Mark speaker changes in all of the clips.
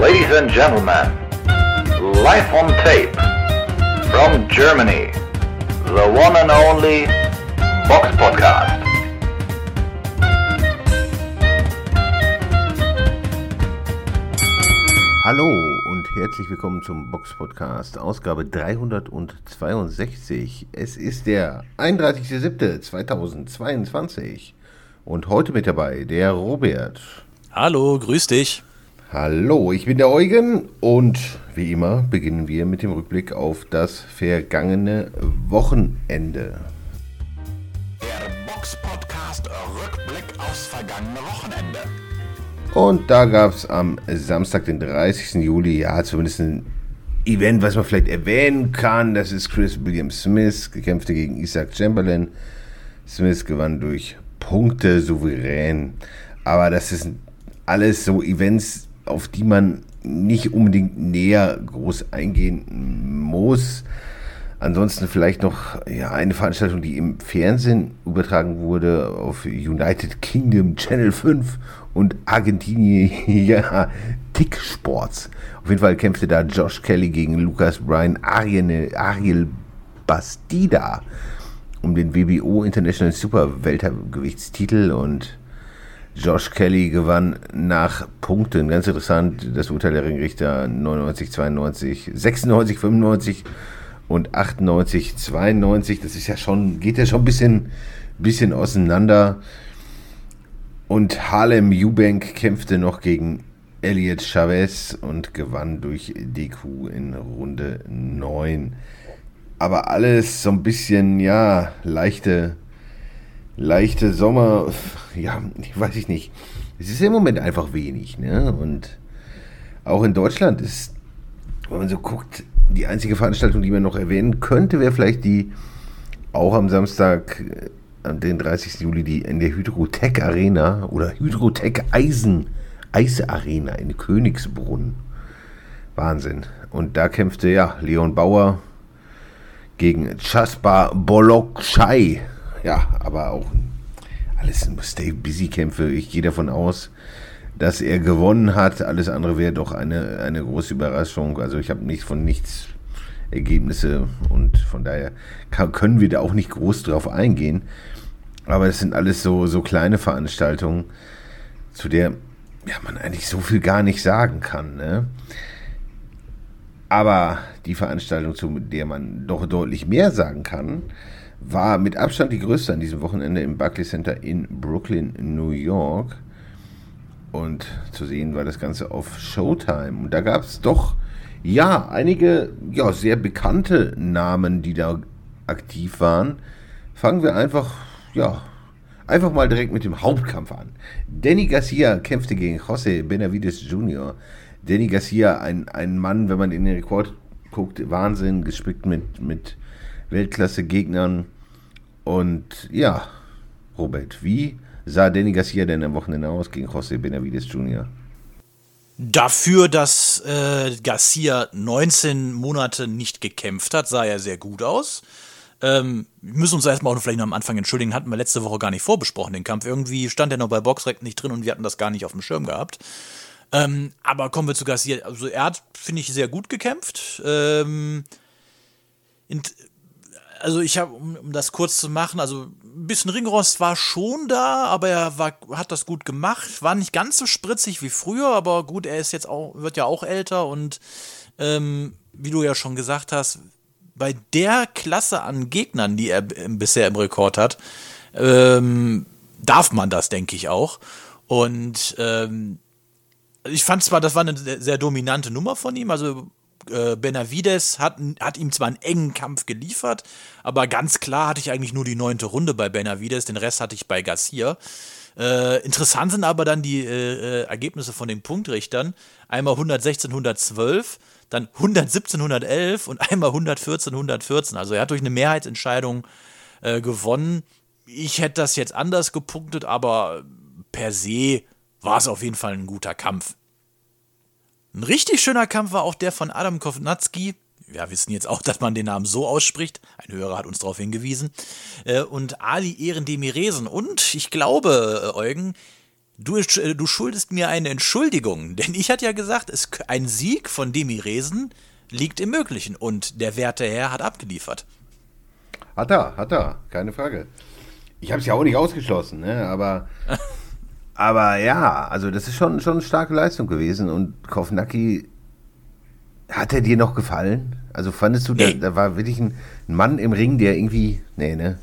Speaker 1: Ladies and gentlemen, live on tape from Germany, the one and only Box Podcast.
Speaker 2: Hallo und herzlich willkommen zum Box Podcast, Ausgabe 362. Es ist der 31.07.2022 und heute mit dabei der Robert.
Speaker 3: Hallo, grüß dich.
Speaker 2: Hallo, ich bin der Eugen und wie immer beginnen wir mit dem Rückblick auf das vergangene Wochenende.
Speaker 4: Der Box Podcast Rückblick aufs vergangene Wochenende.
Speaker 2: Und da gab es am Samstag, den 30. Juli, ja, zumindest ein Event, was man vielleicht erwähnen kann. Das ist Chris William Smith, gekämpfte gegen Isaac Chamberlain. Smith gewann durch Punkte souverän. Aber das ist alles so Events, auf die man nicht unbedingt näher groß eingehen muss. Ansonsten vielleicht noch ja, eine Veranstaltung, die im Fernsehen übertragen wurde auf United Kingdom Channel 5 und Argentinien, ja, Tick Sports. Auf jeden Fall kämpfte da Josh Kelly gegen Lucas Bryan Ariel, Ariel Bastida um den WBO International Super Weltergewichtstitel und Josh Kelly gewann nach Punkten. Ganz interessant, das Urteil der Ringrichter 99, 92, 96, 95 und 98, 92. Das ist ja schon, geht ja schon ein bisschen, bisschen auseinander. Und Harlem Eubank kämpfte noch gegen Elliot Chavez und gewann durch DQ in Runde 9. Aber alles so ein bisschen, ja, leichte, leichte Sommer, ja, weiß ich nicht. Es ist im Moment einfach wenig, ne? Und auch in Deutschland ist, wenn man so guckt, die einzige Veranstaltung, die man noch erwähnen könnte, wäre vielleicht die auch am Samstag, äh, den 30. Juli, die in der Hydrotech Arena oder Hydrotech Eisen Eis Arena in Königsbrunn. Wahnsinn. Und da kämpfte ja Leon Bauer gegen Chaspa Bolokchai. Ja, aber auch alles Stay Busy Kämpfe. Ich gehe davon aus, dass er gewonnen hat. Alles andere wäre doch eine, eine große Überraschung. Also ich habe nicht von nichts Ergebnisse und von daher kann, können wir da auch nicht groß drauf eingehen. Aber es sind alles so, so kleine Veranstaltungen, zu der ja, man eigentlich so viel gar nicht sagen kann. Ne? Aber die Veranstaltung, zu der man doch deutlich mehr sagen kann, war mit Abstand die größte an diesem Wochenende im Barclays Center in Brooklyn, New York. Und zu sehen war das Ganze auf Showtime. Und da gab es doch, ja, einige ja, sehr bekannte Namen, die da aktiv waren. Fangen wir einfach, ja, einfach mal direkt mit dem Hauptkampf an. Danny Garcia kämpfte gegen José Benavides Jr. Danny Garcia, ein, ein Mann, wenn man in den Rekord guckt, Wahnsinn, gespickt mit, mit Weltklasse-Gegnern. Und ja, Robert, wie sah Danny Garcia denn am Wochenende aus gegen José Benavides Jr.?
Speaker 3: Dafür, dass äh, Garcia 19 Monate nicht gekämpft hat, sah er sehr gut aus. Ähm, wir müssen uns erstmal auch vielleicht noch am Anfang entschuldigen, hatten wir letzte Woche gar nicht vorbesprochen, den Kampf. Irgendwie stand er noch bei Boxrec nicht drin und wir hatten das gar nicht auf dem Schirm gehabt. Ähm, aber kommen wir zu Garcia. Also er hat, finde ich, sehr gut gekämpft. Ähm, also ich habe, um, um, das kurz zu machen, also ein bisschen Ringrost war schon da, aber er war, hat das gut gemacht. War nicht ganz so spritzig wie früher, aber gut, er ist jetzt auch, wird ja auch älter und ähm, wie du ja schon gesagt hast, bei der Klasse an Gegnern, die er bisher im Rekord hat, ähm, darf man das, denke ich auch. Und ähm, ich fand zwar, das war eine sehr dominante Nummer von ihm, also äh, Benavides hat, hat ihm zwar einen engen Kampf geliefert, aber ganz klar hatte ich eigentlich nur die neunte Runde bei Benavides, den Rest hatte ich bei Garcia. Äh, interessant sind aber dann die äh, äh Ergebnisse von den Punktrichtern. Einmal 116, 112, dann 117, 111 und einmal 114, 114. Also er hat durch eine Mehrheitsentscheidung äh, gewonnen. Ich hätte das jetzt anders gepunktet, aber per se war es auf jeden Fall ein guter Kampf. Ein richtig schöner Kampf war auch der von Adam Kovnatski. Wir wissen jetzt auch, dass man den Namen so ausspricht. Ein Hörer hat uns darauf hingewiesen. Äh, und Ali Ehrendemiresen. Und ich glaube, äh, Eugen, Du, äh, du schuldest mir eine Entschuldigung, denn ich hatte ja gesagt, es, ein Sieg von Demi Resen liegt im Möglichen und der werte Herr hat abgeliefert.
Speaker 2: Hat er, hat er, keine Frage. Ich habe es ja auch nicht ausgeschlossen, ne? aber, aber ja, also das ist schon, schon eine starke Leistung gewesen und Kovnacki, hat er dir noch gefallen? Also fandest du, nee. da, da, war wirklich ein Mann im Ring, der irgendwie, nee, ne?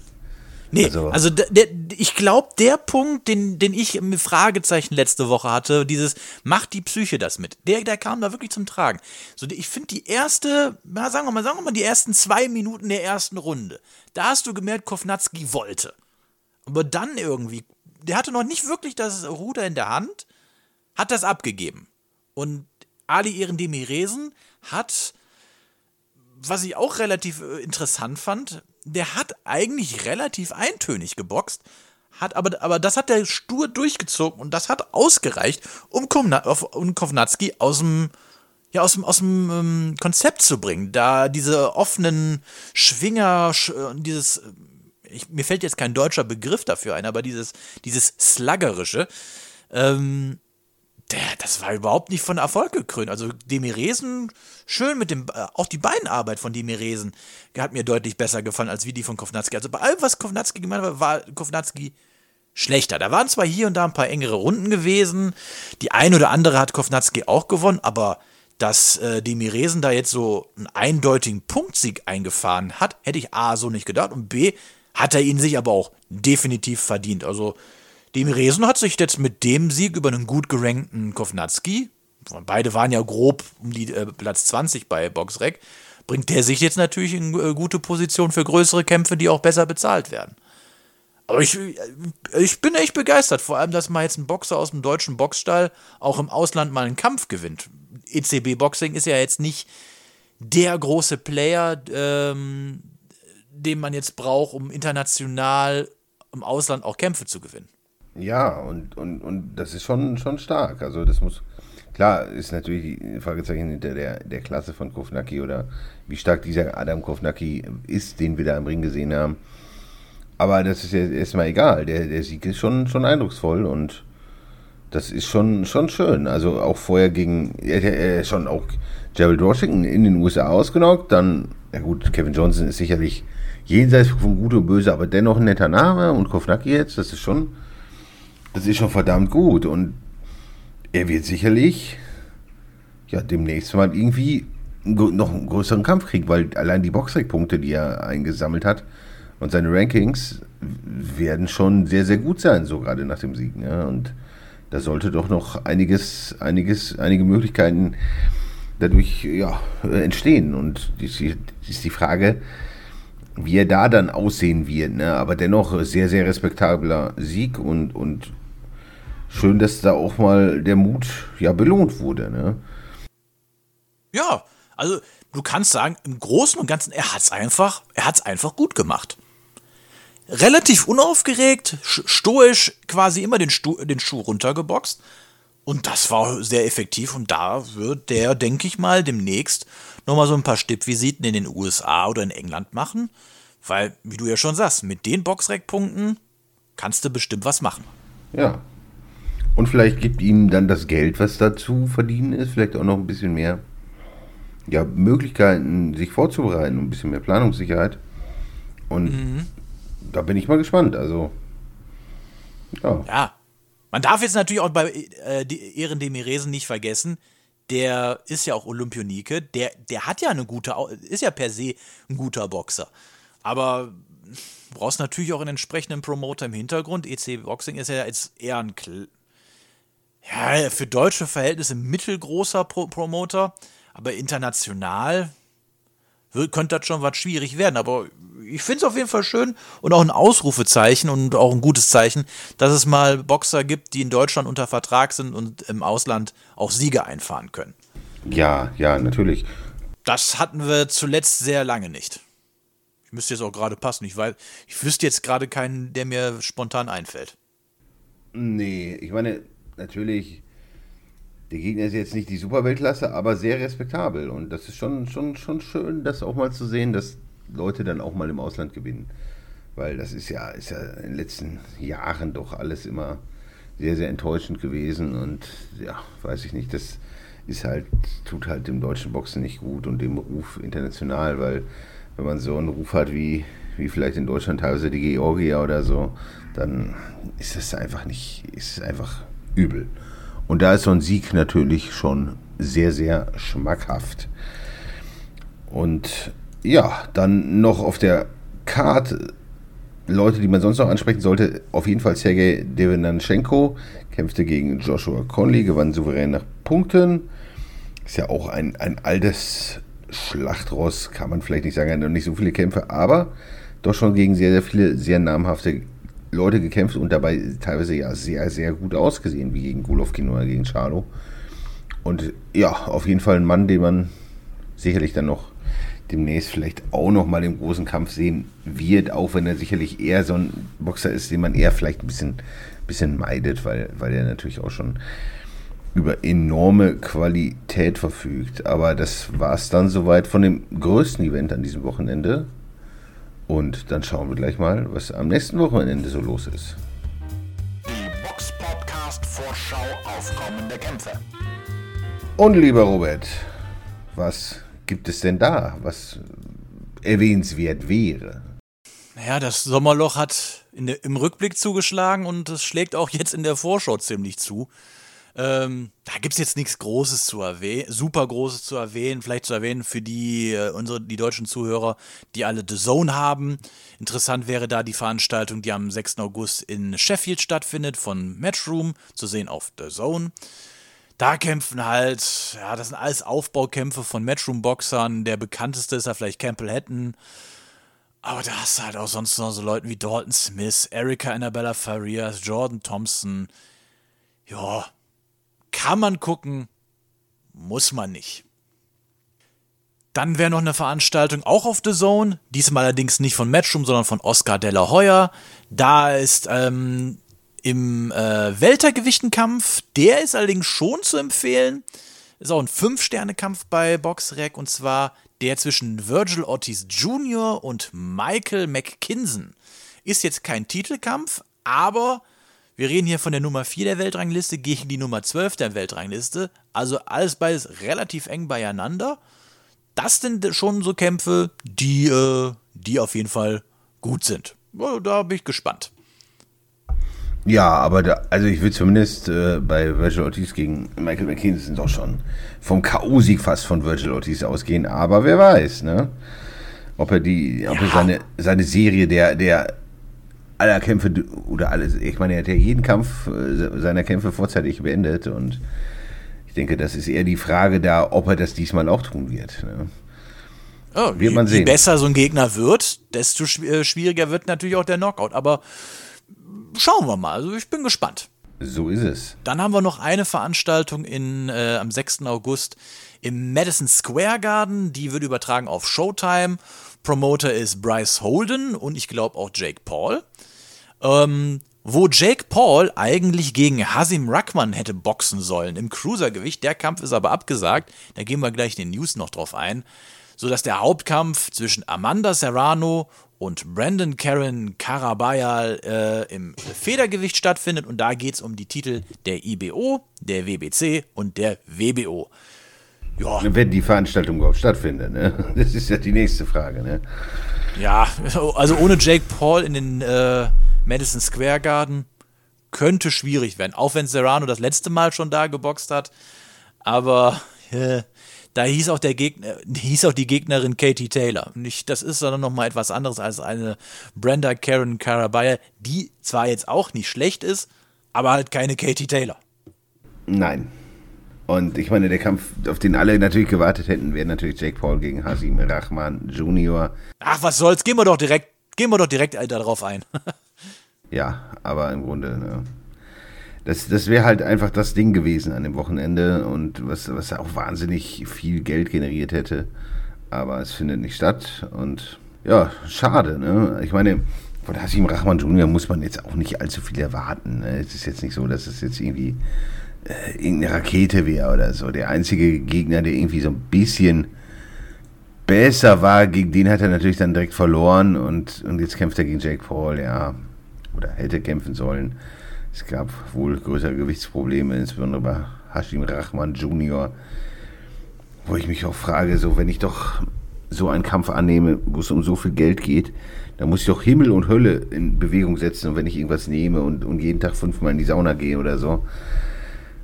Speaker 3: Nee, also, also der, der, ich glaube, der Punkt, den, den ich im Fragezeichen letzte Woche hatte, dieses, macht die Psyche das mit? Der, der kam da wirklich zum Tragen. So, ich finde die erste, na, sagen wir mal, sagen wir mal, die ersten zwei Minuten der ersten Runde, da hast du gemerkt, Kovnatski wollte. Aber dann irgendwie, der hatte noch nicht wirklich das Ruder in der Hand, hat das abgegeben. Und Ali Ehrendemi Resen hat, was ich auch relativ äh, interessant fand, der hat eigentlich relativ eintönig geboxt, hat aber, aber das hat der stur durchgezogen und das hat ausgereicht, um, um Kovnatski aus dem, ja, aus dem, aus dem ähm, Konzept zu bringen. Da diese offenen Schwinger, sch, äh, dieses, äh, ich, mir fällt jetzt kein deutscher Begriff dafür ein, aber dieses, dieses Sluggerische, ähm, der, das war überhaupt nicht von Erfolg gekrönt. Also Demiresen, schön mit dem, äh, auch die Beinarbeit von Demiresen hat mir deutlich besser gefallen als wie die von Kovnatski. Also bei allem, was Kovnatski gemeint hat, war Kovnatski schlechter. Da waren zwar hier und da ein paar engere Runden gewesen. Die ein oder andere hat Kovnatski auch gewonnen, aber dass äh, Demiresen da jetzt so einen eindeutigen Punktsieg eingefahren hat, hätte ich A so nicht gedacht und B hat er ihn sich aber auch definitiv verdient. Also dem Resen hat sich jetzt mit dem Sieg über einen gut gerankten Kovnatski, beide waren ja grob um die äh, Platz 20 bei Boxrec, bringt der sich jetzt natürlich in äh, gute Position für größere Kämpfe, die auch besser bezahlt werden. Aber ich, äh, ich bin echt begeistert, vor allem, dass mal jetzt ein Boxer aus dem deutschen Boxstall auch im Ausland mal einen Kampf gewinnt. ECB Boxing ist ja jetzt nicht der große Player, ähm, den man jetzt braucht, um international im Ausland auch Kämpfe zu gewinnen.
Speaker 2: Ja, und, und, und das ist schon, schon stark. Also das muss, klar, ist natürlich die Fragezeichen hinter der, der Klasse von Kovnacki oder wie stark dieser Adam Kovnacki ist, den wir da im Ring gesehen haben. Aber das ist ja erstmal egal. Der, der Sieg ist schon, schon eindrucksvoll und das ist schon, schon schön. Also auch vorher gegen, er, er schon auch Gerald Washington in den USA ausgenockt. Dann, ja gut, Kevin Johnson ist sicherlich jenseits von Gut und Böse, aber dennoch ein netter Name und Kovnacki jetzt, das ist schon, das ist schon verdammt gut und er wird sicherlich ja demnächst mal irgendwie noch einen größeren Kampf kriegen, weil allein die Boxrec-Punkte, die er eingesammelt hat und seine Rankings werden schon sehr, sehr gut sein, so gerade nach dem Sieg. Ja? Und da sollte doch noch einiges, einiges, einige Möglichkeiten dadurch ja, entstehen. Und die, die ist die Frage, wie er da dann aussehen wird. Ne? Aber dennoch sehr, sehr respektabler Sieg und, und schön, dass da auch mal der Mut ja belohnt wurde. Ne?
Speaker 3: Ja, also du kannst sagen, im Großen und Ganzen, er hat es einfach, einfach gut gemacht. Relativ unaufgeregt, stoisch quasi immer den, Stu den Schuh runtergeboxt. Und das war sehr effektiv und da wird der, denke ich mal, demnächst nochmal so ein paar Stippvisiten in den USA oder in England machen. Weil, wie du ja schon sagst, mit den Boxrec-Punkten kannst du bestimmt was machen.
Speaker 2: Ja, und vielleicht gibt ihm dann das Geld, was dazu verdienen ist, vielleicht auch noch ein bisschen mehr ja, Möglichkeiten, sich vorzubereiten, ein bisschen mehr Planungssicherheit. Und mhm. da bin ich mal gespannt. Also,
Speaker 3: ja. Ja. Man darf jetzt natürlich auch bei äh, Ehren Demiresen nicht vergessen, der ist ja auch Olympionike, der, der hat ja eine gute, ist ja per se ein guter Boxer. Aber brauchst natürlich auch einen entsprechenden Promoter im Hintergrund. EC Boxing ist ja jetzt eher ein ja, für deutsche Verhältnisse mittelgroßer Pro Promoter, aber international wird, könnte das schon was schwierig werden. Aber ich finde es auf jeden Fall schön und auch ein Ausrufezeichen und auch ein gutes Zeichen, dass es mal Boxer gibt, die in Deutschland unter Vertrag sind und im Ausland auch Siege einfahren können.
Speaker 2: Ja, ja, natürlich.
Speaker 3: Das hatten wir zuletzt sehr lange nicht. Müsste jetzt auch gerade passen. Ich, weiß, ich wüsste jetzt gerade keinen, der mir spontan einfällt.
Speaker 2: Nee, ich meine, natürlich, der Gegner ist jetzt nicht die Superweltklasse, aber sehr respektabel. Und das ist schon, schon, schon schön, das auch mal zu sehen, dass Leute dann auch mal im Ausland gewinnen. Weil das ist ja, ist ja in den letzten Jahren doch alles immer sehr, sehr enttäuschend gewesen und ja, weiß ich nicht, das ist halt, tut halt dem deutschen Boxen nicht gut und dem Ruf international, weil wenn man so einen Ruf hat wie, wie vielleicht in Deutschland teilweise die Georgier oder so, dann ist es einfach nicht, ist einfach übel. Und da ist so ein Sieg natürlich schon sehr, sehr schmackhaft. Und ja, dann noch auf der Karte Leute, die man sonst noch ansprechen sollte, auf jeden Fall Sergei Devenanchenko kämpfte gegen Joshua Conley, gewann souverän nach Punkten. Ist ja auch ein, ein altes Schlachtross, kann man vielleicht nicht sagen, er hat noch nicht so viele Kämpfe, aber doch schon gegen sehr, sehr viele sehr namhafte Leute gekämpft und dabei teilweise ja sehr, sehr gut ausgesehen, wie gegen Golovkin oder gegen Charlo. Und ja, auf jeden Fall ein Mann, den man sicherlich dann noch demnächst vielleicht auch noch mal im großen Kampf sehen wird, auch wenn er sicherlich eher so ein Boxer ist, den man eher vielleicht ein bisschen, bisschen meidet, weil, weil er natürlich auch schon über enorme Qualität verfügt. Aber das war es dann soweit von dem größten Event an diesem Wochenende. Und dann schauen wir gleich mal, was am nächsten Wochenende so los ist.
Speaker 4: Die Box Podcast Vorschau auf kommende Kämpfe.
Speaker 2: Und lieber Robert, was gibt es denn da, was erwähnenswert wäre?
Speaker 3: Naja, das Sommerloch hat der, im Rückblick zugeschlagen und es schlägt auch jetzt in der Vorschau ziemlich zu. Ähm, da gibt es jetzt nichts Großes zu erwähnen, super Großes zu erwähnen, vielleicht zu erwähnen für die, äh, unsere, die deutschen Zuhörer, die alle The Zone haben. Interessant wäre da die Veranstaltung, die am 6. August in Sheffield stattfindet, von Matchroom, zu sehen auf The Zone. Da kämpfen halt, ja, das sind alles Aufbaukämpfe von Matchroom-Boxern. Der bekannteste ist ja vielleicht Campbell Hatton. Aber da hast du halt auch sonst noch so Leute wie Dalton Smith, Erika Annabella Farias, Jordan Thompson. Ja, kann man gucken, muss man nicht. Dann wäre noch eine Veranstaltung auch auf The Zone, diesmal allerdings nicht von Matchroom, sondern von Oscar de la Hoya. Da ist ähm, im äh, Weltergewichtenkampf, der ist allerdings schon zu empfehlen. Ist auch ein Fünf-Sterne-Kampf bei Boxrec und zwar der zwischen Virgil Ortiz Jr. und Michael McKinson. Ist jetzt kein Titelkampf, aber wir reden hier von der Nummer 4 der Weltrangliste gegen die Nummer 12 der Weltrangliste. Also alles beides relativ eng beieinander. Das sind schon so Kämpfe, die, äh, die auf jeden Fall gut sind. Da bin ich gespannt.
Speaker 2: Ja, aber da, also ich will zumindest äh, bei Virgil Ortiz gegen Michael McKinsey doch schon vom K.O.-Sieg fast von Virgil Ortiz ausgehen, aber wer weiß, ne? Ob er die, ja. ob er seine, seine Serie der, der aller Kämpfe oder alles. Ich meine, er hat ja jeden Kampf äh, seiner Kämpfe vorzeitig beendet und ich denke, das ist eher die Frage da, ob er das diesmal auch tun wird. Ne?
Speaker 3: Oh, wird man sehen. Je besser so ein Gegner wird, desto äh, schwieriger wird natürlich auch der Knockout. Aber schauen wir mal. Also ich bin gespannt.
Speaker 2: So ist es.
Speaker 3: Dann haben wir noch eine Veranstaltung in, äh, am 6. August im Madison Square Garden. Die wird übertragen auf Showtime. Promoter ist Bryce Holden und ich glaube auch Jake Paul ähm, wo Jake Paul eigentlich gegen Hasim Ruckman hätte boxen sollen im Cruisergewicht. Der Kampf ist aber abgesagt. Da gehen wir gleich in den News noch drauf ein. Sodass der Hauptkampf zwischen Amanda Serrano und Brandon Karen Karabayal äh, im Federgewicht stattfindet. Und da geht es um die Titel der IBO, der WBC und der WBO.
Speaker 2: Ja. Wenn die Veranstaltung überhaupt stattfindet, ne? Das ist ja die nächste Frage, ne?
Speaker 3: Ja, also ohne Jake Paul in den äh, Madison Square Garden könnte schwierig werden. Auch wenn Serrano das letzte Mal schon da geboxt hat. Aber äh, da hieß auch, der Gegner, hieß auch die Gegnerin Katie Taylor. Nicht, das ist sondern nochmal etwas anderes als eine Brenda Karen Carabaya, die zwar jetzt auch nicht schlecht ist, aber halt keine Katie Taylor.
Speaker 2: Nein. Und ich meine, der Kampf, auf den alle natürlich gewartet hätten, wäre natürlich Jake Paul gegen Hasim Rahman Jr.
Speaker 3: Ach, was soll's, gehen wir doch direkt, gehen wir doch direkt darauf ein.
Speaker 2: ja, aber im Grunde, ne, das, das wäre halt einfach das Ding gewesen an dem Wochenende und was, was auch wahnsinnig viel Geld generiert hätte. Aber es findet nicht statt und ja, schade, ne? Ich meine, von Hasim Rahman Jr. muss man jetzt auch nicht allzu viel erwarten. Ne? Es ist jetzt nicht so, dass es jetzt irgendwie äh, irgendeine Rakete wäre oder so. Der einzige Gegner, der irgendwie so ein bisschen besser war, gegen den hat er natürlich dann direkt verloren und, und jetzt kämpft er gegen Jake Paul, ja oder hätte kämpfen sollen. Es gab wohl größere Gewichtsprobleme, insbesondere bei Hashim Rahman Jr., wo ich mich auch frage, so wenn ich doch so einen Kampf annehme, wo es um so viel Geld geht, dann muss ich doch Himmel und Hölle in Bewegung setzen. Und wenn ich irgendwas nehme und, und jeden Tag fünfmal in die Sauna gehe oder so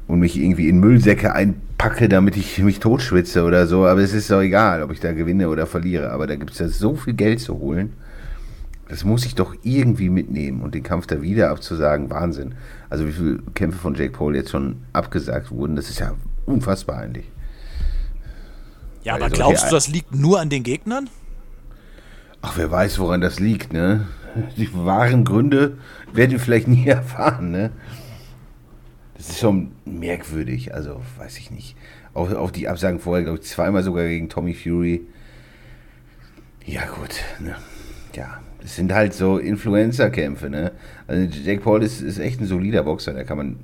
Speaker 2: und mich irgendwie in Müllsäcke einpacke, damit ich mich totschwitze oder so, aber es ist doch egal, ob ich da gewinne oder verliere. Aber da gibt es ja so viel Geld zu holen. Das muss ich doch irgendwie mitnehmen und den Kampf da wieder abzusagen, Wahnsinn. Also wie viele Kämpfe von Jake Paul jetzt schon abgesagt wurden, das ist ja unfassbar eigentlich.
Speaker 3: Ja, aber
Speaker 2: Also,
Speaker 3: glaubst du, das liegt nur an den Gegnern?
Speaker 2: Ach, wer weiß, woran das liegt, ne? Die wahren Gründe werden wir vielleicht nie erfahren, ne? Das ist schon merkwürdig, also weiß ich nicht. Auch, auch die Absagen vorher, glaube ich, zweimal sogar gegen Tommy Fury. Ja, gut, ne? Ja, das sind halt so Influencer-Kämpfe, ne? Also Jake Paul ist, ist echt ein solider Boxer, da kann man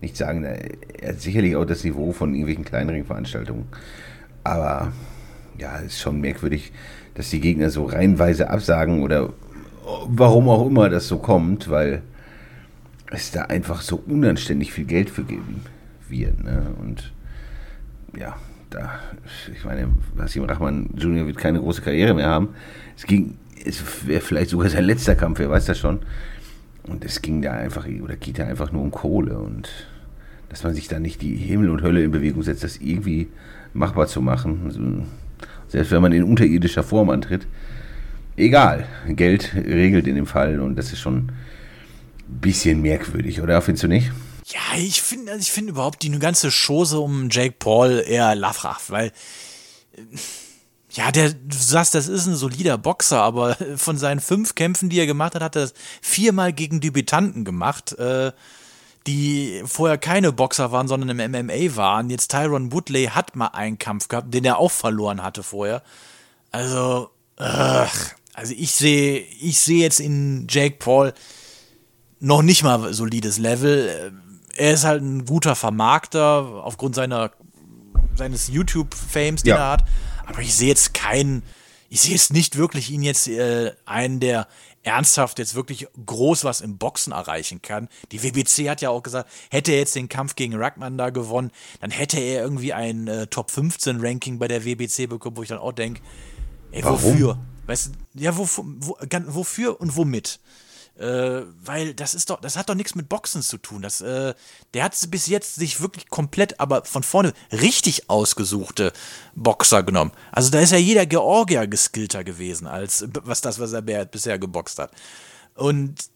Speaker 2: nicht sagen, er hat sicherlich auch das Niveau von irgendwelchen kleineren Veranstaltungen. Aber ja, ist schon merkwürdig, dass die Gegner so reihenweise absagen oder warum auch immer das so kommt, weil es da einfach so unanständig viel Geld für geben wird. Ne? Und ja, da, ich meine, Hasim Rahman Jr. wird keine große Karriere mehr haben. Es ging, es wäre vielleicht sogar sein letzter Kampf, wer weiß das schon. Und es ging da einfach, oder geht da einfach nur um Kohle und dass man sich da nicht die Himmel und Hölle in Bewegung setzt, das irgendwie machbar zu machen. Also, selbst wenn man in unterirdischer Form antritt. Egal, Geld regelt in dem Fall und das ist schon ein bisschen merkwürdig, oder? Findest du nicht?
Speaker 3: Ja, ich finde also ich finde überhaupt die ganze Chose um Jake Paul eher lafraff, weil äh, ja, der, du sagst, das ist ein solider Boxer, aber von seinen fünf Kämpfen, die er gemacht hat, hat er das viermal gegen Debütanten gemacht, äh, die vorher keine Boxer waren, sondern im MMA waren. Jetzt Tyron Woodley hat mal einen Kampf gehabt, den er auch verloren hatte vorher. Also, ugh, also ich sehe, ich sehe jetzt in Jake Paul noch nicht mal solides Level. Er ist halt ein guter Vermarkter aufgrund seiner seines YouTube-Fames, den
Speaker 2: Ja.
Speaker 3: er hat. Aber ich sehe jetzt keinen, ich sehe jetzt nicht wirklich ihn jetzt äh, einen, der ernsthaft jetzt wirklich groß was im Boxen erreichen kann. Die WBC hat ja auch gesagt, hätte er jetzt den Kampf gegen Ruckman da gewonnen, dann hätte er irgendwie ein äh, Top 15 Ranking bei der WBC bekommen, wo ich dann auch denke, ey,
Speaker 2: Warum?
Speaker 3: wofür? Weißt du, ja, wo, gan- wofür und womit? Äh, weil das ist doch, das hat doch nichts mit Boxen zu tun. Das, äh, der hat bis jetzt sich wirklich komplett, aber von vorne richtig ausgesuchte Boxer genommen. Also da ist ja jeder Georgier geskillter gewesen, als was das, was er bisher geboxt hat. Und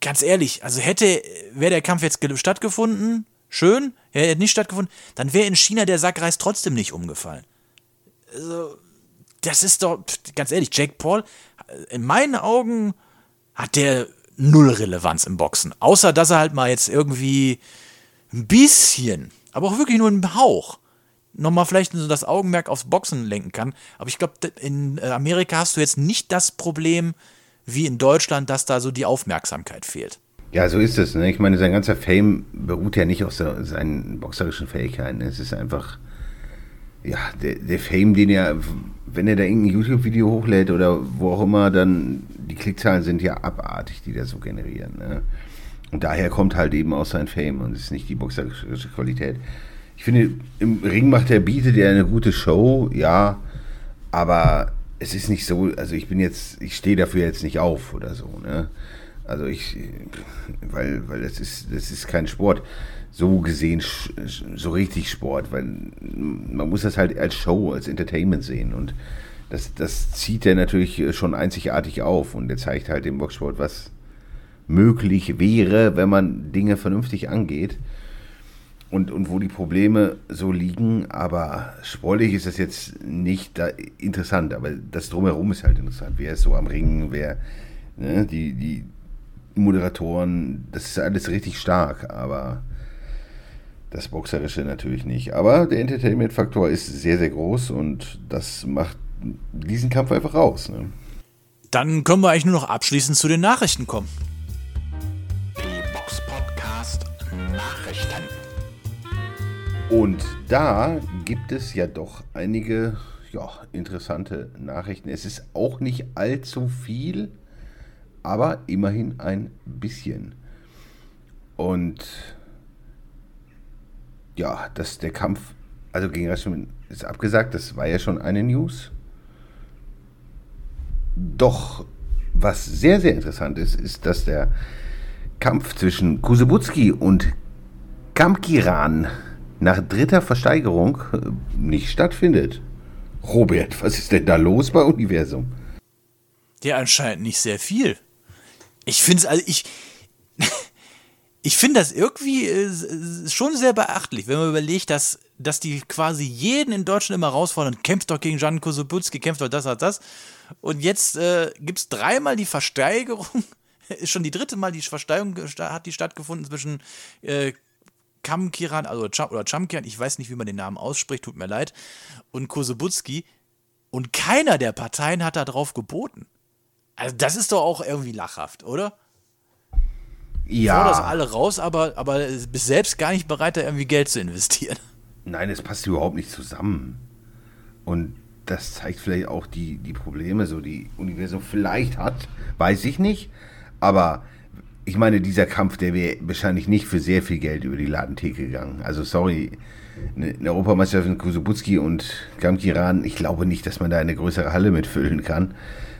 Speaker 3: ganz ehrlich, also hätte, wäre der Kampf jetzt ge- stattgefunden, schön, er hätte nicht stattgefunden, dann wäre in China der Sackreis trotzdem nicht umgefallen. Also, das ist doch, ganz ehrlich, Jake Paul, in meinen Augen hat der null Relevanz im Boxen. Außer, dass er halt mal jetzt irgendwie ein bisschen, aber auch wirklich nur einen Hauch, nochmal vielleicht so das Augenmerk aufs Boxen lenken kann. Aber ich glaube, in äh, Amerika hast du jetzt nicht das Problem wie in Deutschland, dass da so die Aufmerksamkeit fehlt.
Speaker 2: Ja, so ist es. Ne? Ich meine, sein ganzer Fame beruht ja nicht auf so, seinen boxerischen Fähigkeiten. Es ist einfach, ja, der, der Fame, den er, wenn er da irgendein YouTube-Video hochlädt oder wo auch immer, dann die Klickzahlen sind ja abartig, die da so generieren. Ne? Und daher kommt halt eben auch sein Fame und es ist nicht die boxerische Qualität. Ich finde, im Ring macht er, bietet er eine gute Show, ja, aber es ist nicht so, also ich bin jetzt, ich stehe dafür jetzt nicht auf oder so, ne? Also ich, weil, weil das ist, das ist kein Sport. So gesehen, so richtig Sport, weil man muss das halt als Show, als Entertainment sehen und das, das zieht er natürlich schon einzigartig auf und er zeigt halt dem Boxsport, was möglich wäre, wenn man Dinge vernünftig angeht und, und wo die Probleme so liegen, aber sportlich ist das jetzt nicht da interessant, aber das drumherum ist halt interessant. Wer ist so am Ringen, wer, ne, die, die Moderatoren, das ist alles richtig stark, aber das Boxerische natürlich nicht. Aber der Entertainment-Faktor ist sehr, sehr groß und das macht diesen Kampf einfach raus. Ne?
Speaker 3: Dann können wir eigentlich nur noch abschließend zu den Nachrichten kommen.
Speaker 4: Die Box Podcast Nachrichten.
Speaker 2: Und da gibt es ja doch einige ja, interessante Nachrichten. Es ist auch nicht allzu viel, aber immerhin ein bisschen. Und ja, dass der Kampf, also gegen Rashomon ist abgesagt, das war ja schon eine News. Doch, was sehr, sehr interessant ist, ist, dass der Kampf zwischen Kusebutski und Kamkiran nach dritter Versteigerung äh, nicht stattfindet. Robert, was ist denn da los bei Universum?
Speaker 3: Ja, anscheinend nicht sehr viel. Ich finde es, also ich, ich finde das irgendwie äh, schon sehr beachtlich, wenn man überlegt, dass, dass die quasi jeden in Deutschland immer herausfordern, kämpft doch gegen Jan Kosubutski, kämpft doch das, das, das. Und jetzt äh, gibt es dreimal die Versteigerung, ist schon die dritte Mal die Versteigerung hat die stattgefunden zwischen äh, Kamkiran, also Cham, oder Chamkiran, ich weiß nicht, wie man den Namen ausspricht, tut mir leid, und Kosubutski. Und keiner der Parteien hat da drauf geboten. Also das ist doch auch irgendwie lachhaft, oder?
Speaker 2: Ja.
Speaker 3: das alle raus, aber, aber bist selbst gar nicht bereit, da irgendwie Geld zu investieren.
Speaker 2: Nein, es passt überhaupt nicht zusammen. Und das zeigt vielleicht auch die, die Probleme, so die Universum vielleicht hat, weiß ich nicht. Aber ich meine, dieser Kampf, der wäre wahrscheinlich nicht für sehr viel Geld über die Ladentheke gegangen. Also sorry, eine Europameisterschaft in Kusubutski und Gamkiran, ich glaube nicht, dass man da eine größere Halle mitfüllen kann.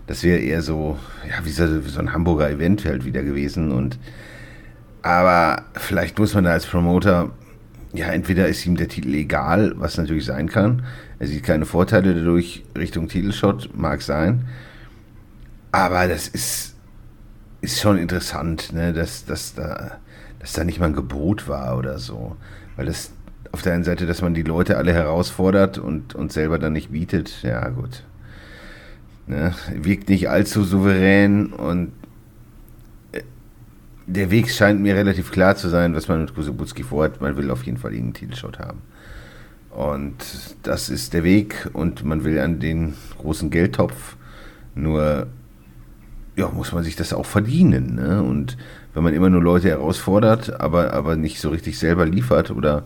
Speaker 2: Das wäre eher so, ja, wie so, so ein Hamburger Event halt wieder gewesen. Und aber vielleicht muss man da als Promoter, ja, entweder ist ihm der Titel egal, was natürlich sein kann. Er sieht keine Vorteile dadurch Richtung Titelshot, mag sein. Aber das ist, ist schon interessant, ne, dass, dass, da, dass da nicht mal ein Gebot war oder so. Weil das auf der einen Seite, dass man die Leute alle herausfordert und, und selber dann nicht bietet, ja gut. Ne, wirkt nicht allzu souverän und der Weg scheint mir relativ klar zu sein, was man mit Kusubutski vorhat. Man will auf jeden Fall irgendeinen Titelshot haben. Und das ist der Weg und man will an den großen Geldtopf. Nur ja, muss man sich das auch verdienen. Ne? Und wenn man immer nur Leute herausfordert, aber, aber nicht so richtig selber liefert oder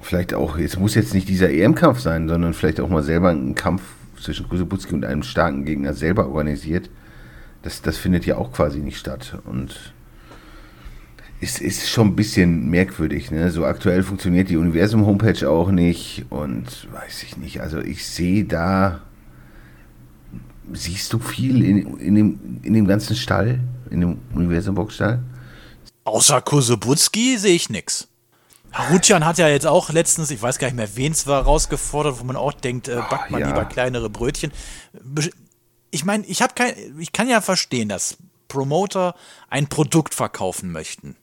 Speaker 2: vielleicht auch, es muss jetzt nicht dieser EM-Kampf sein, sondern vielleicht auch mal selber einen Kampf zwischen Kusubutski und einem starken Gegner selber organisiert, das, das findet ja auch quasi nicht statt. Und ist, ist schon ein bisschen merkwürdig. Ne? So aktuell funktioniert die Universum-Homepage auch nicht und weiß ich nicht. Also ich sehe da, siehst du viel in, in, dem, in dem ganzen Stall, in dem Universum-Boxstall?
Speaker 3: Außer Kusubutski sehe ich nichts. Harutjan hat ja jetzt auch letztens, ich weiß gar nicht mehr, wen es war, rausgefordert, wo man auch denkt, äh, backt man
Speaker 2: ja.
Speaker 3: lieber kleinere Brötchen. Ich meine, ich habe kein, ich kann ja verstehen, dass Promoter ein Produkt verkaufen möchten.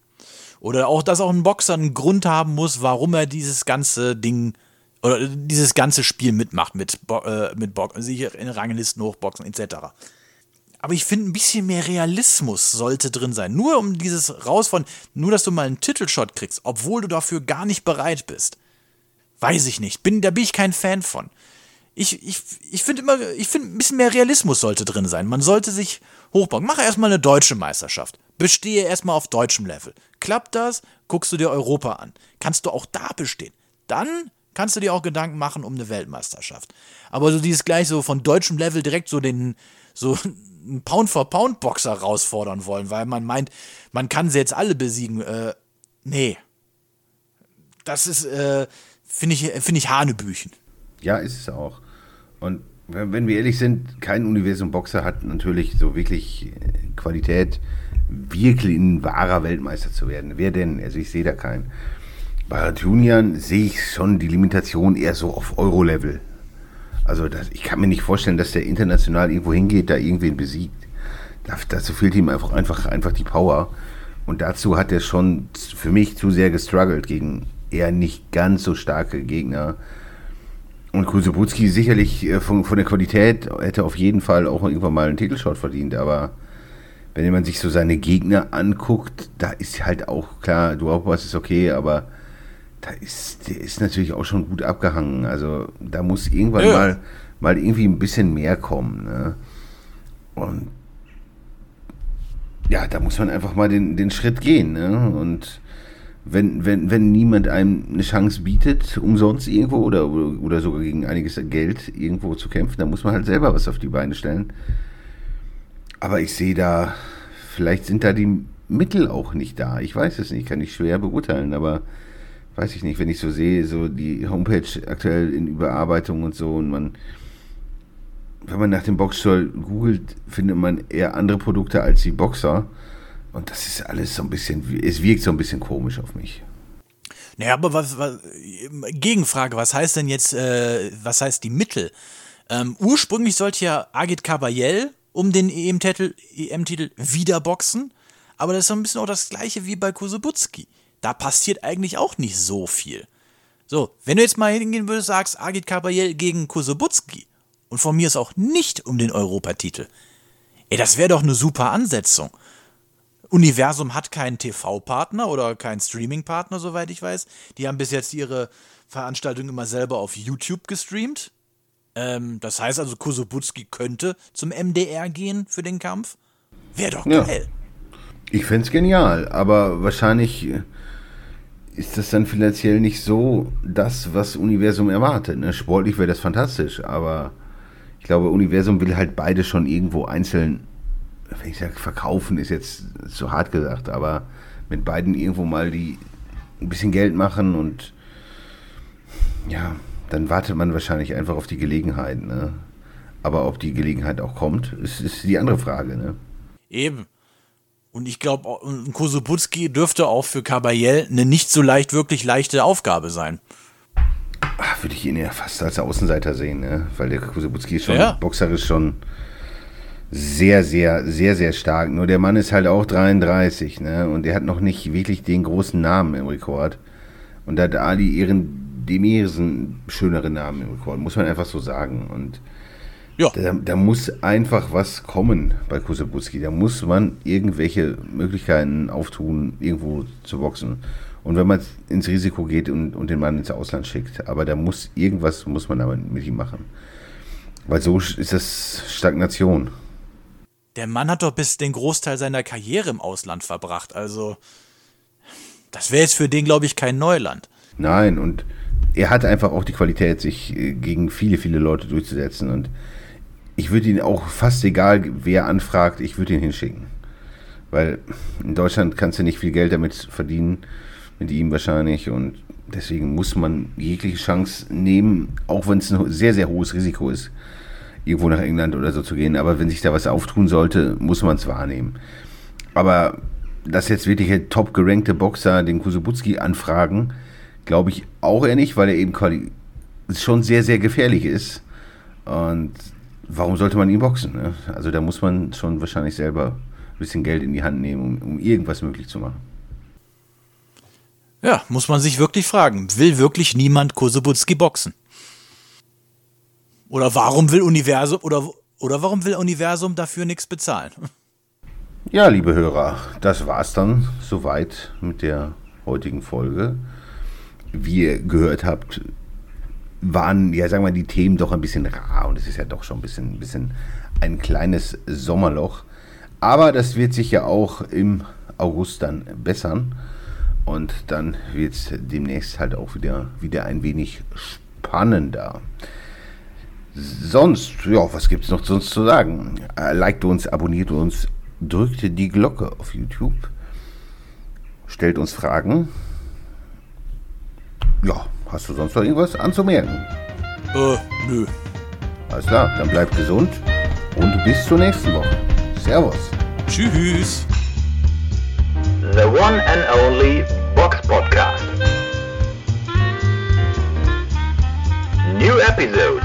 Speaker 3: Oder auch, dass auch ein Boxer einen Grund haben muss, warum er dieses ganze Ding oder dieses ganze Spiel mitmacht mit, Bo äh, mit Boxen, sich in Ranglisten hochboxen etc. Aber ich finde, ein bisschen mehr Realismus sollte drin sein. Nur um dieses raus von, nur dass du mal einen Titelshot kriegst, obwohl du dafür gar nicht bereit bist. Weiß ich nicht. Bin, da bin ich kein Fan von. Ich, ich, ich finde immer, ich finde, ein bisschen mehr Realismus sollte drin sein. Man sollte sich hochbauen. Mach erstmal eine deutsche Meisterschaft. Bestehe erstmal auf deutschem Level. Klappt das, guckst du dir Europa an. Kannst du auch da bestehen. Dann kannst du dir auch Gedanken machen um eine Weltmeisterschaft. Aber so dieses gleich so von deutschem Level direkt so den, so einen Pound-for-Pound-Boxer herausfordern wollen, weil man meint, man kann sie jetzt alle besiegen. Äh, nee. Das ist, äh, finde ich, finde ich Hanebüchen.
Speaker 2: Ja, ist es auch. Und wenn wir ehrlich sind, kein Universum-Boxer hat natürlich so wirklich Qualität, wirklich ein wahrer Weltmeister zu werden. Wer denn? Also ich sehe da keinen. Bei Junior sehe ich schon die Limitation eher so auf Euro-Level. Also das, ich kann mir nicht vorstellen, dass der international irgendwo hingeht, da irgendwen besiegt. dazu fehlt ihm einfach, einfach, einfach die Power. Und dazu hat er schon für mich zu sehr gestruggelt gegen eher nicht ganz so starke Gegner. Und Kusubutski sicherlich äh, von, von der Qualität hätte auf jeden Fall auch irgendwann mal einen Titelshot verdient, aber wenn man sich so seine Gegner anguckt, da ist halt auch klar, du auch was ist okay, aber da ist, der ist natürlich auch schon gut abgehangen. Also da muss irgendwann
Speaker 3: Ja.
Speaker 2: mal, mal irgendwie ein bisschen mehr kommen. Ne? Und ja, da muss man einfach mal den, den Schritt gehen. Ne? Und wenn, wenn, wenn niemand einem eine Chance bietet, umsonst irgendwo oder, oder sogar gegen einiges Geld irgendwo zu kämpfen, dann muss man halt selber was auf die Beine stellen. Aber ich sehe da, vielleicht sind da die Mittel auch nicht da. Ich weiß es nicht, kann ich schwer beurteilen, aber weiß ich nicht, wenn ich so sehe, so die Homepage aktuell in Überarbeitung und so und man, wenn man nach dem Boxstore googelt, findet man eher andere Produkte als die Boxer. Und das ist alles so ein bisschen, es wirkt so ein bisschen komisch auf mich.
Speaker 3: Naja, aber was, was Gegenfrage, was heißt denn jetzt, äh, was heißt die Mittel? Ähm, ursprünglich sollte ja Agit Kabayel um den EM-Titel EM wieder boxen, aber das ist so ein bisschen auch das gleiche wie bei Kusubutski. Da passiert eigentlich auch nicht so viel. So, wenn du jetzt mal hingehen würdest, sagst Agit Kabayel gegen Kusubutski und von mir ist auch nicht um den Europatitel. Ey, das wäre doch eine super Ansetzung. Universum hat keinen TV-Partner oder keinen Streaming-Partner, soweit ich weiß. Die haben bis jetzt ihre Veranstaltung immer selber auf YouTube gestreamt. Ähm, das heißt also, Kosobutski könnte zum MDR gehen für den Kampf. Wäre doch geil. Ja.
Speaker 2: Ich fände es genial, aber wahrscheinlich ist das dann finanziell nicht so das, was Universum erwartet. Ne? Sportlich wäre das fantastisch, aber ich glaube, Universum will halt beide schon irgendwo einzeln wenn ich sage, verkaufen ist jetzt zu hart gesagt, aber mit beiden irgendwo mal die ein bisschen Geld machen und ja, dann wartet man wahrscheinlich einfach auf die Gelegenheit. Ne? Aber ob die Gelegenheit auch kommt, ist, ist die andere Frage. Ne?
Speaker 3: Eben. Und ich glaube, Kosubutski dürfte auch für Kabayel eine nicht so leicht, wirklich leichte Aufgabe sein.
Speaker 2: Ach, würde ich ihn ja fast als Außenseiter sehen, ne? weil der Kosubutski ist schon ja. boxerisch schon sehr, sehr, sehr, sehr stark. Nur der Mann ist halt auch 33, ne? Und er hat noch nicht wirklich den großen Namen im Rekord. Und da hat Ali ihren Demirsen schönere Namen im Rekord, muss man einfach so sagen. Und ja. da, da muss einfach was kommen bei Kusebutski. Da muss man irgendwelche Möglichkeiten auftun, irgendwo zu boxen. Und wenn man ins Risiko geht und, und den Mann ins Ausland schickt, aber da muss irgendwas muss man damit mit ihm machen. Weil so ist das Stagnation.
Speaker 3: Der Mann hat doch bis den Großteil seiner Karriere im Ausland verbracht. Also, das wäre jetzt für den, glaube ich, kein Neuland.
Speaker 2: Nein, und er hat einfach auch die Qualität, sich äh, gegen viele, viele Leute durchzusetzen. Und ich würde ihn auch fast egal, wer anfragt, ich würde ihn hinschicken. Weil in Deutschland kannst du nicht viel Geld damit verdienen, mit ihm wahrscheinlich. Und deswegen muss man jegliche Chance nehmen, auch wenn es ein sehr, sehr hohes Risiko ist irgendwo nach England oder so zu gehen. Aber wenn sich da was auftun sollte, muss man es wahrnehmen. Aber dass jetzt wirklich top gerankte Boxer den Kusubutski anfragen, glaube ich auch eher nicht, weil er eben schon sehr, sehr gefährlich ist. Und warum sollte man ihn boxen? Ne? Also da muss man schon wahrscheinlich selber ein bisschen Geld in die Hand nehmen, um, um irgendwas möglich zu machen.
Speaker 3: Ja, muss man sich wirklich fragen. Will wirklich niemand Kusubutski boxen? Oder warum will Universum oder, oder warum will Universum dafür nichts bezahlen?
Speaker 2: Ja, liebe Hörer, das war's dann soweit mit der heutigen Folge. Wie ihr gehört habt, waren, ja, sagen wir die Themen doch ein bisschen rar und es ist ja doch schon ein bisschen, ein bisschen ein kleines Sommerloch. Aber das wird sich ja auch im August dann bessern und dann wird es demnächst halt auch wieder, wieder ein wenig spannender. Sonst, ja, was gibt es noch sonst zu sagen? Äh, liked uns, abonniert uns, drückt die Glocke auf YouTube, stellt uns Fragen. Ja, hast du sonst noch irgendwas anzumerken?
Speaker 3: Äh, nö.
Speaker 2: Alles klar, dann bleibt gesund und bis zur nächsten Woche. Servus.
Speaker 3: Tschüss.
Speaker 1: The one and only Box Podcast. New episodes